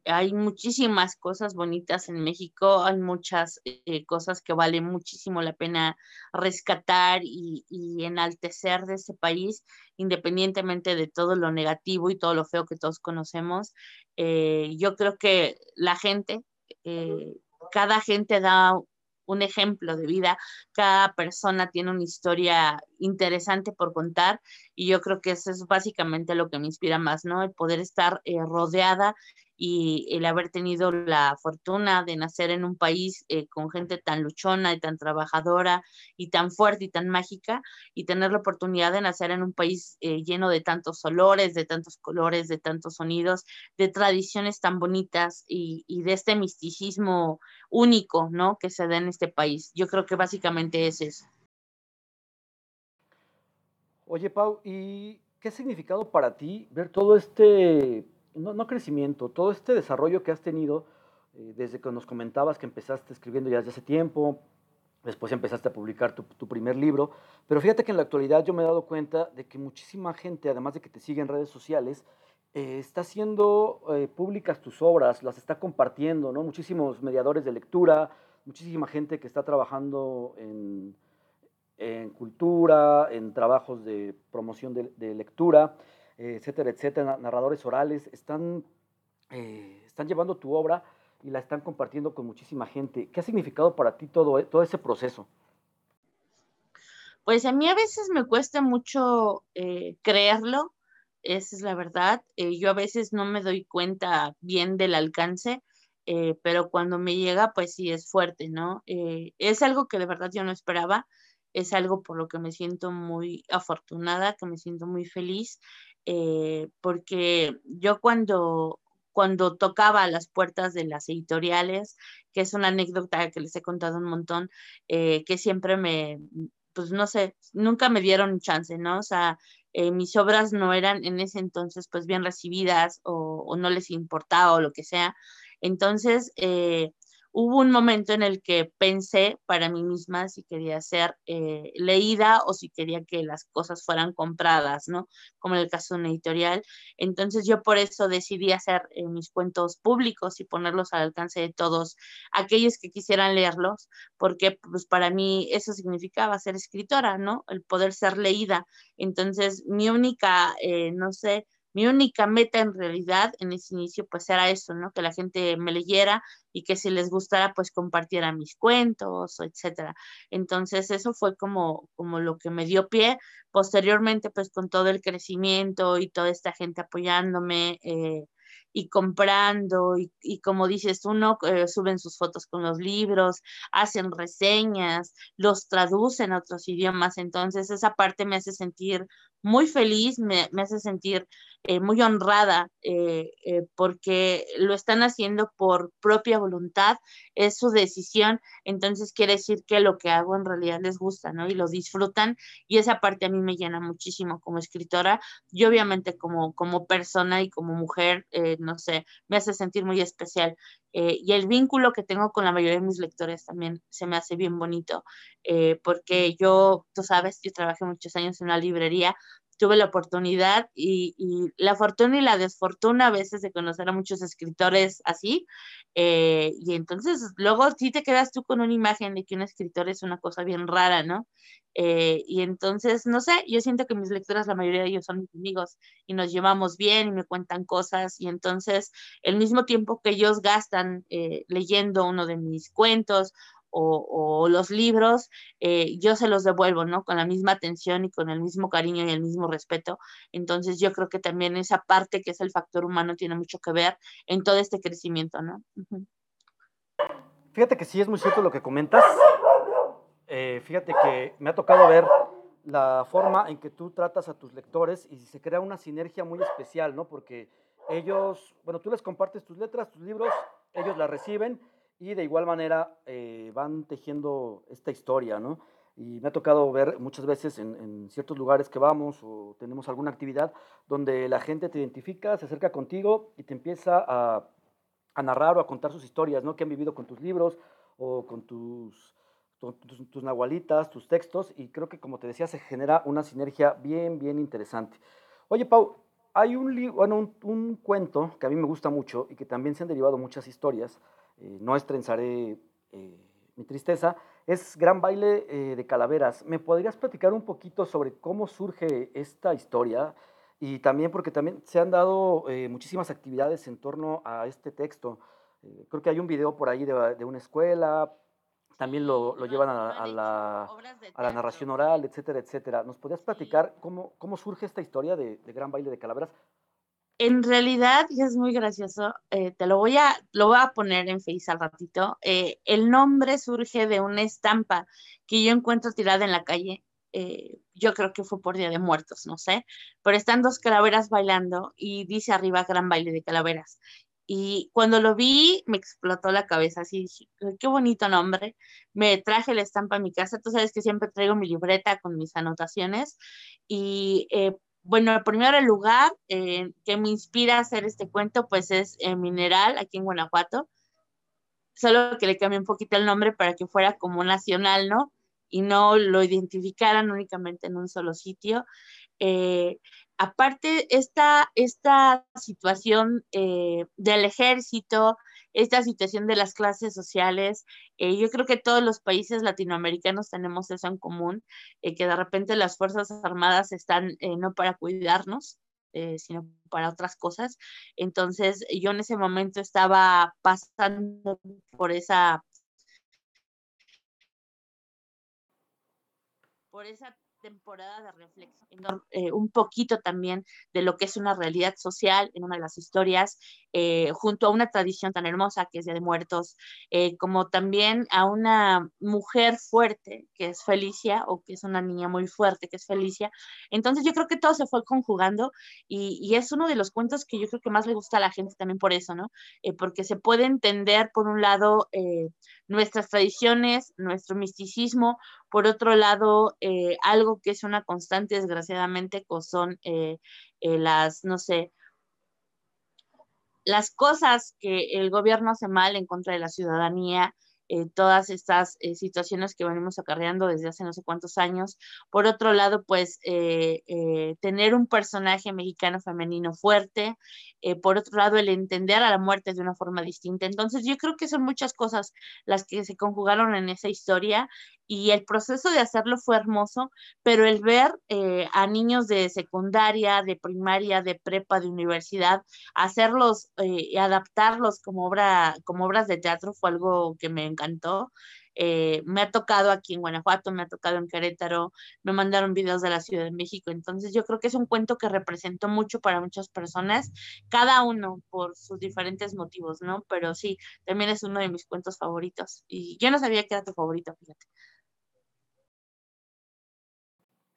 hay muchísimas cosas bonitas en México, hay muchas eh, cosas que vale muchísimo la pena rescatar y, enaltecer de ese país, independientemente de todo lo negativo y todo lo feo que todos conocemos. Eh, yo creo que la gente, eh, cada gente da un ejemplo de vida, cada persona tiene una historia interesante por contar y yo creo que eso es básicamente lo que me inspira más, ¿no? El poder estar rodeada y el haber tenido la fortuna de nacer en un país eh, con gente tan luchona y tan trabajadora y tan fuerte y tan mágica y tener la oportunidad de nacer en un país eh, lleno de tantos olores, de tantos colores, de tantos sonidos, de tradiciones tan bonitas y, de este misticismo único, ¿no? Que se da en este país. Yo creo que básicamente es eso. Oye, Pau, ¿y qué significado para ti ver todo este no, crecimiento, todo este desarrollo que has tenido eh, desde que nos comentabas que empezaste escribiendo ya desde hace tiempo, después empezaste a publicar tu, primer libro, pero fíjate que en la actualidad yo me he dado cuenta de que muchísima gente, además de que te sigue en redes sociales, eh, está haciendo eh, públicas tus obras, las está compartiendo, ¿no? Muchísimos mediadores de lectura, muchísima gente que está trabajando en, cultura, en trabajos de promoción de lectura etcétera, etcétera, narradores orales, están, eh, están llevando tu obra y la están compartiendo con muchísima gente. ¿Qué ha significado para ti todo, todo ese proceso? Pues a mí a veces me cuesta mucho eh, creerlo, esa es la verdad. Eh, yo a veces no me doy cuenta bien del alcance, pero cuando me llega, pues sí es fuerte, ¿no? es algo que de verdad yo no esperaba, es algo por lo que me siento muy afortunada, que me siento muy feliz eh, porque yo cuando, cuando tocaba las puertas de las editoriales, que es una anécdota que les he contado un montón, eh, que siempre me, pues no sé, nunca me dieron chance, ¿no? O sea, eh, mis obras no eran en ese entonces pues bien recibidas o, o, no les importaba o lo que sea. Entonces, hubo un momento en el que pensé para mí misma si quería ser eh, leída o si quería que las cosas fueran compradas, ¿no? Como en el caso de una editorial. Entonces yo por eso decidí hacer eh, mis cuentos públicos y ponerlos al alcance de todos aquellos que quisieran leerlos, porque pues para mí eso significaba ser escritora, ¿no? El poder ser leída. Entonces mi única, eh, no sé, mi única meta en realidad en ese inicio pues era eso, ¿no? Que la gente me leyera y que si les gustara pues compartiera mis cuentos, etcétera. Entonces eso fue como, como lo que me dio pie. Posteriormente pues con todo el crecimiento y toda esta gente apoyándome, eh, y comprando y, como dices uno, eh, suben sus fotos con los libros, hacen reseñas, los traducen a otros idiomas, entonces esa parte me hace sentir muy feliz, me, hace sentir eh, muy honrada eh, porque lo están haciendo por propia voluntad, es su decisión, entonces quiere decir que lo que hago en realidad les gusta, ¿no? Y lo disfrutan y esa parte a mí me llena muchísimo como escritora y obviamente como, como persona y como mujer no sé, me hace sentir muy especial. Eh, y el vínculo que tengo con la mayoría de mis lectores también se me hace bien bonito, eh, porque yo, tú sabes, yo trabajé muchos años en una librería, tuve la oportunidad y, la fortuna y la desfortuna a veces de conocer a muchos escritores así. Eh, y entonces luego sí te quedas tú con una imagen de que un escritor es una cosa bien rara, ¿no? Eh, y entonces, no sé, yo siento que mis lectoras, la mayoría de ellos son mis amigos y nos llevamos bien y me cuentan cosas. Y entonces, el mismo tiempo que ellos gastan eh, leyendo uno de mis cuentos o, los libros, eh, yo se los devuelvo, ¿no? Con la misma atención y con el mismo cariño y el mismo respeto. Entonces, yo creo que también esa parte que es el factor humano tiene mucho que ver en todo este crecimiento, ¿no? Fíjate que sí es muy cierto lo que comentas. Eh, fíjate que me ha tocado ver la forma en que tú tratas a tus lectores y se crea una sinergia muy especial, ¿no? Porque ellos, bueno, tú les compartes tus letras, tus libros, ellos las reciben y de igual manera eh, van tejiendo esta historia, ¿no? Y me ha tocado ver muchas veces en, ciertos lugares que vamos o tenemos alguna actividad donde la gente te identifica, se acerca contigo y te empieza a, a narrar o a contar sus historias, ¿no? Que han vivido con tus libros o con tus tus, nahualitas, tus textos, y creo que como te decía, se genera una sinergia bien, bien interesante. Oye, Pau, hay un, bueno, un, cuento que a mí me gusta mucho y que también se han derivado muchas historias, eh, no estrenzaré eh, mi tristeza, es Gran Baile eh, de Calaveras. ¿Me podrías platicar un poquito sobre cómo surge esta historia? Y también porque también se han dado muchísimas actividades en torno a este texto. creo que hay un video por ahí de, de una escuela, también lo, lo llevan a, la, a, la, narración oral, etcétera, etcétera. ¿Nos podrías platicar cómo, cómo surge esta historia de, de, Gran Baile de Calaveras? En realidad, y es muy gracioso, eh, te lo voy, a, lo voy a poner en Face al ratito. Eh, el nombre surge de una estampa que yo encuentro tirada en la calle. Eh, yo creo que fue por Día de Muertos, no sé, pero están dos calaveras bailando y dice arriba Gran Baile de Calaveras. Y cuando lo vi, me explotó la cabeza, así dije, qué bonito nombre. Me traje la estampa a mi casa, tú sabes que siempre traigo mi libreta con mis anotaciones. Y eh, bueno, el primer lugar eh, que me inspira a hacer este cuento, pues es Mineral, aquí en Guanajuato. Solo que le cambié un poquito el nombre para que fuera como nacional, ¿no? Y no lo identificaran únicamente en un solo sitio. Eh, aparte, esta, esta situación eh, del ejército, esta situación de las clases sociales, eh, yo creo que todos los países latinoamericanos tenemos eso en común, eh, que de repente las Fuerzas Armadas están no para cuidarnos, sino para otras cosas. Entonces, yo en ese momento estaba pasando por esa... por esa temporada de reflexión, eh, un poquito también de lo que es una realidad social en una de las historias, eh, junto a una tradición tan hermosa que es Día de Muertos, eh, como también a una mujer fuerte que es Felicia, o que es una niña muy fuerte que es Felicia. Entonces yo creo que todo se fue conjugando y, es uno de los cuentos que yo creo que más le gusta a la gente también por eso, ¿no? porque se puede entender, por un lado, nuestras tradiciones, nuestro misticismo, por otro lado, eh, algo que es una constante, desgraciadamente, son eh, eh, las, no sé, las cosas que el gobierno hace mal en contra de la ciudadanía, eh, todas estas eh, situaciones que venimos acarreando desde hace no sé cuántos años. Por otro lado, pues eh, tener un personaje mexicano femenino fuerte. por otro lado, el entender a la muerte de una forma distinta. Entonces, yo creo que son muchas cosas las que se conjugaron en esa historia y el proceso de hacerlo fue hermoso, pero el ver a niños de secundaria, de primaria, de prepa, de universidad, hacerlos y adaptarlos como, obra, como obras de teatro fue algo que me encantó. Eh, me ha tocado aquí en Guanajuato, me ha tocado en Querétaro, me mandaron videos de la Ciudad de México, entonces yo creo que es un cuento que representó mucho para muchas personas, cada uno por sus diferentes motivos, ¿no? Pero sí, también es uno de mis cuentos favoritos y yo no sabía que era tu favorito, fíjate.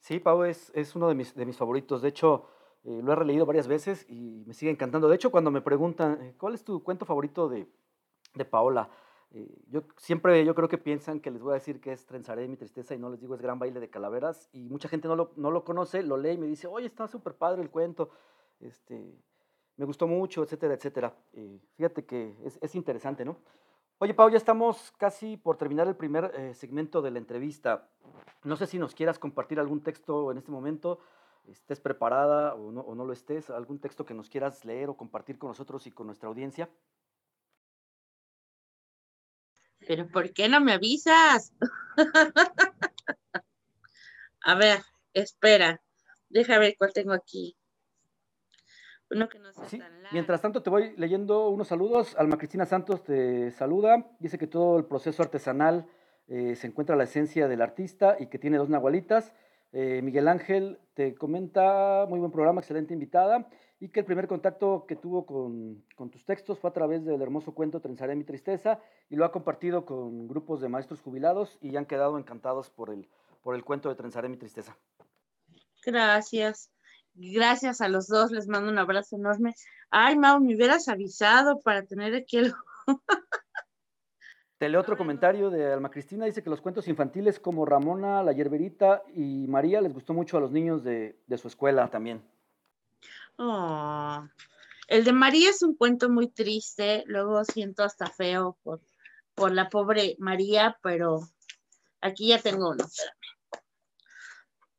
Sí, Pau, es, es uno de mis, de mis favoritos, de hecho... Eh, lo he releído varias veces y me sigue encantando. De hecho, cuando me preguntan, eh, ¿cuál es tu cuento favorito de, de Paola? Eh, yo siempre, yo creo que piensan que les voy a decir que es Trenzaré mi tristeza y no les digo es Gran Baile de Calaveras y mucha gente no lo, no lo conoce, lo lee y me dice, oye, está súper padre el cuento, este, me gustó mucho, etcétera, etcétera. Eh, fíjate que es, es, interesante, ¿no? Oye, Pau, ya estamos casi por terminar el primer eh, segmento de la entrevista. No sé si nos quieras compartir algún texto en este momento, estés preparada o no, o no lo estés, algún texto que nos quieras leer o compartir con nosotros y con nuestra audiencia pero ¿por qué no me avisas? *laughs* A ver, espera, deja ver cuál tengo aquí. Uno que no sí. Mientras tanto te voy leyendo unos saludos. Alma Cristina Santos te saluda. Dice que todo el proceso artesanal eh, se encuentra la esencia del artista y que tiene dos nahualitas. Eh, Miguel Ángel te comenta, muy buen programa, excelente invitada y que el primer contacto que tuvo con, tus textos fue a través del hermoso cuento Trenzaré mi tristeza y lo ha compartido con grupos de maestros jubilados y han quedado encantados por el, por el cuento de Trenzaré mi tristeza. Gracias. Gracias a los dos, les mando un abrazo enorme. Ay, Mau, me hubieras avisado para tener aquí el... Te leo otro comentario de Alma Cristina, dice que los cuentos infantiles como Ramona, La Yerberita y María les gustó mucho a los niños de, de su escuela también. Oh. El de María es un cuento muy triste, luego siento hasta feo por, por la pobre María, pero aquí ya tengo uno.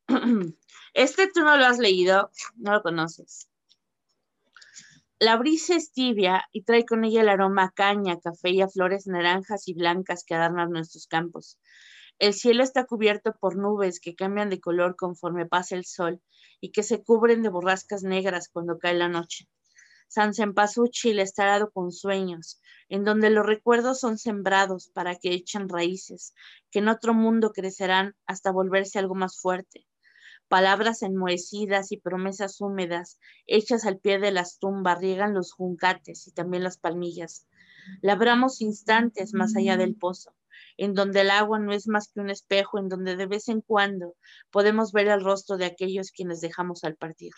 *clears throat* Este tú no lo has leído, no lo conoces. La brisa es tibia y trae con ella el aroma a caña, café y a flores naranjas y blancas que adornan nuestros campos. El cielo está cubierto por nubes que cambian de color conforme pasa el sol y que se cubren de borrascas negras cuando cae la noche. San Cempasúchil está dado con sueños, en donde los recuerdos son sembrados para que echen raíces, que en otro mundo crecerán hasta volverse algo más fuerte. Palabras enmohecidas y promesas húmedas, hechas al pie de las tumbas, riegan los juncates y también las palmillas. Labramos instantes más allá del pozo en donde el agua no es más que un espejo, en donde de vez en cuando podemos ver el rostro de aquellos quienes dejamos al partir.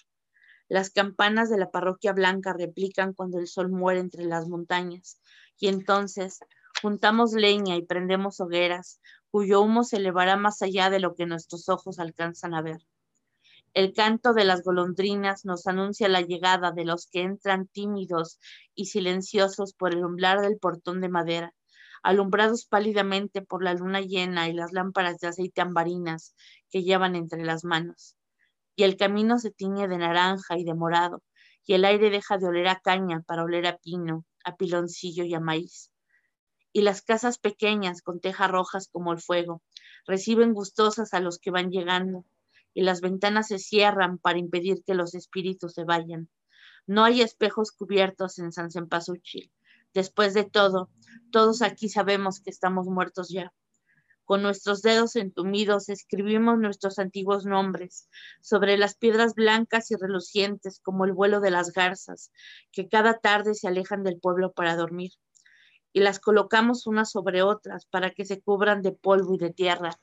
Las campanas de la parroquia blanca replican cuando el sol muere entre las montañas, y entonces juntamos leña y prendemos hogueras, cuyo humo se elevará más allá de lo que nuestros ojos alcanzan a ver. El canto de las golondrinas nos anuncia la llegada de los que entran tímidos y silenciosos por el umbral del portón de madera, alumbrados pálidamente por la luna llena y las lámparas de aceite ambarinas que llevan entre las manos. Y el camino se tiñe de naranja y de morado, y el aire deja de oler a caña para oler a pino, a piloncillo y a maíz. Y las casas pequeñas con tejas rojas como el fuego reciben gustosas a los que van llegando, y las ventanas se cierran para impedir que los espíritus se vayan. No hay espejos cubiertos en San Cempasúchil, Después de todo, todos aquí sabemos que estamos muertos ya. Con nuestros dedos entumidos escribimos nuestros antiguos nombres sobre las piedras blancas y relucientes como el vuelo de las garzas que cada tarde se alejan del pueblo para dormir. Y las colocamos unas sobre otras para que se cubran de polvo y de tierra.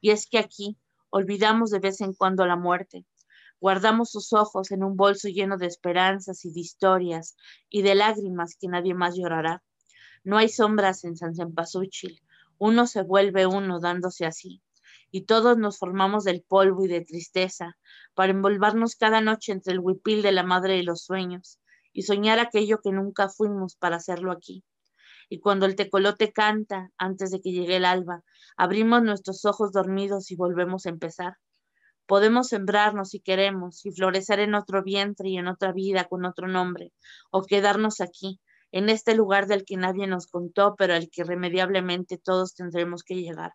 Y es que aquí olvidamos de vez en cuando la muerte, Guardamos sus ojos en un bolso lleno de esperanzas y de historias y de lágrimas que nadie más llorará. No hay sombras en San Cempasúchil. Uno se vuelve uno dándose así. Y todos nos formamos del polvo y de tristeza para envolvernos cada noche entre el huipil de la madre y los sueños y soñar aquello que nunca fuimos para hacerlo aquí. Y cuando el tecolote canta antes de que llegue el alba, abrimos nuestros ojos dormidos y volvemos a empezar. Podemos sembrarnos si queremos y florecer en otro vientre y en otra vida con otro nombre, o quedarnos aquí, en este lugar del que nadie nos contó, pero al que irremediablemente todos tendremos que llegar.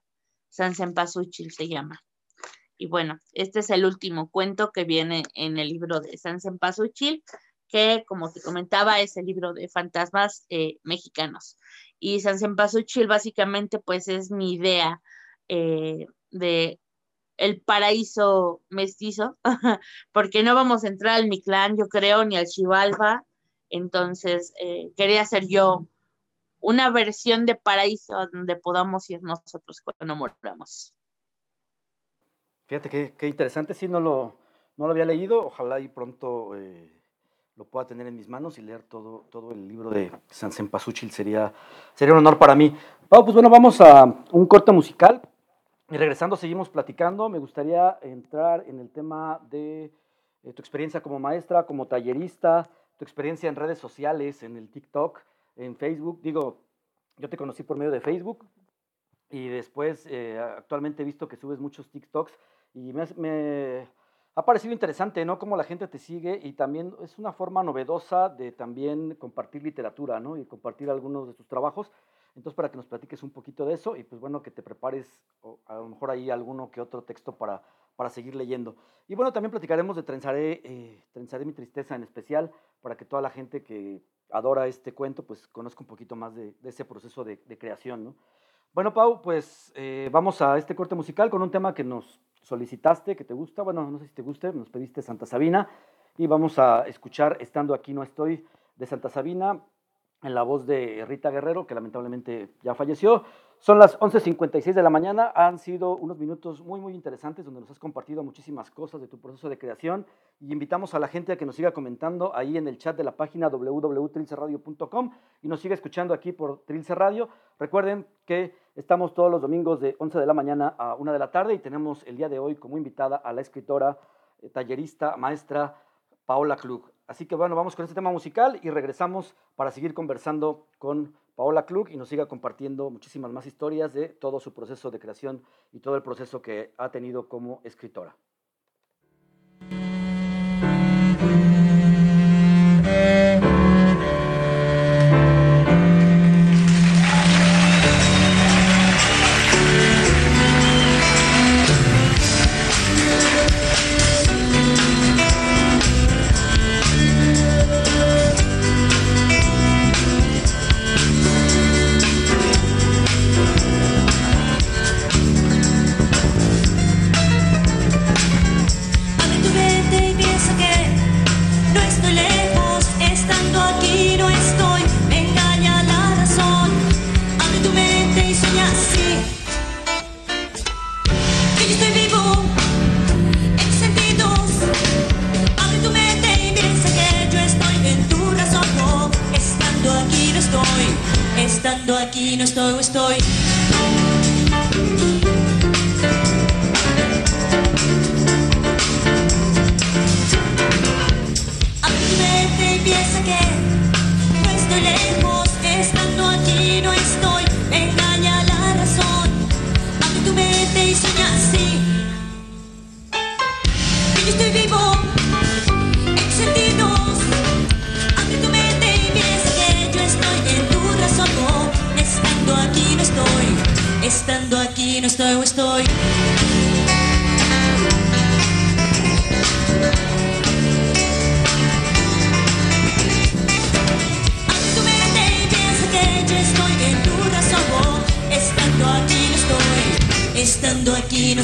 San Sempasuchil se llama. Y bueno, este es el último cuento que viene en el libro de San Sempasuchil, que como te comentaba es el libro de fantasmas eh, mexicanos. Y San Sempasuchil básicamente pues es mi idea eh, de el paraíso mestizo, *laughs* porque no vamos a entrar al Mictlán, yo creo, ni al Chivalba. Entonces, eh, quería hacer yo una versión de paraíso donde podamos ir nosotros cuando moramos. Fíjate qué, interesante, sí, no lo, no lo había leído, ojalá y pronto eh, lo pueda tener en mis manos y leer todo, todo el libro de San Sempasuchil, sería, sería un honor para mí. pues bueno, vamos a un corte musical y regresando seguimos platicando, me gustaría entrar en el tema de eh, tu experiencia como maestra, como tallerista, tu experiencia en redes sociales, en el TikTok, en Facebook. Digo, yo te conocí por medio de Facebook y después eh, actualmente he visto que subes muchos TikToks y me, ha parecido interesante, ¿no? Cómo la gente te sigue y también es una forma novedosa de también compartir literatura, ¿no? Y compartir algunos de tus trabajos. Entonces, para que nos platiques un poquito de eso y pues bueno, que te prepares a lo mejor ahí alguno que otro texto para, para seguir leyendo. Y bueno, también platicaremos de Trenzaré, eh, Trenzaré mi tristeza en especial, para que toda la gente que adora este cuento pues conozca un poquito más de, ese proceso de, creación, ¿no? Bueno, Pau, pues eh, vamos a este corte musical con un tema que nos solicitaste, que te gusta, bueno, no sé si te guste, nos pediste Santa Sabina y vamos a escuchar Estando aquí no estoy de Santa Sabina, en la voz de Rita Guerrero, que lamentablemente ya falleció. Son las 11.56 de la mañana, han sido unos minutos muy, muy interesantes donde nos has compartido muchísimas cosas de tu proceso de creación y invitamos a la gente a que nos siga comentando ahí en el chat de la página www.trilcerradio.com y nos siga escuchando aquí por Trilce Radio. Recuerden que estamos todos los domingos de 11 de la mañana a 1 de la tarde y tenemos el día de hoy como invitada a la escritora, eh, tallerista, maestra Paola Klug. Así que bueno, vamos con este tema musical y regresamos para seguir conversando con Paola Klug y nos siga compartiendo muchísimas más historias de todo su proceso de creación y todo el proceso que ha tenido como escritora. Estando aquí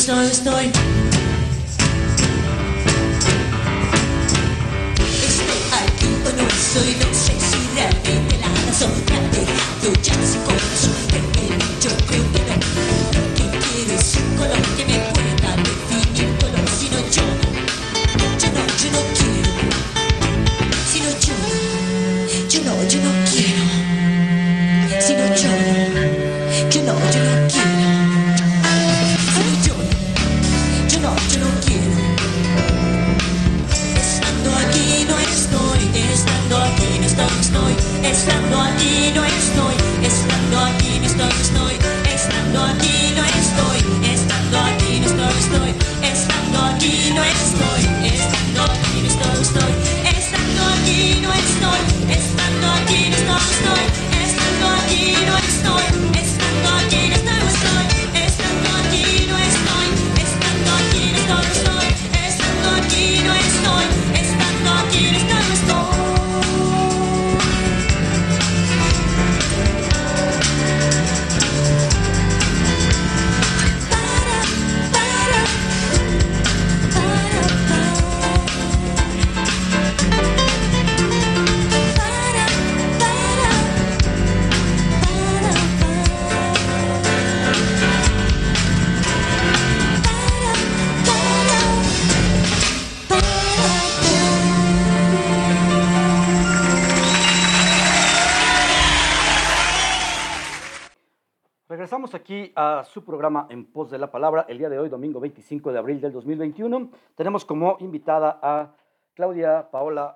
su programa En Pos de la Palabra. El día de hoy, domingo 25 de abril del 2021, tenemos como invitada a Claudia Paola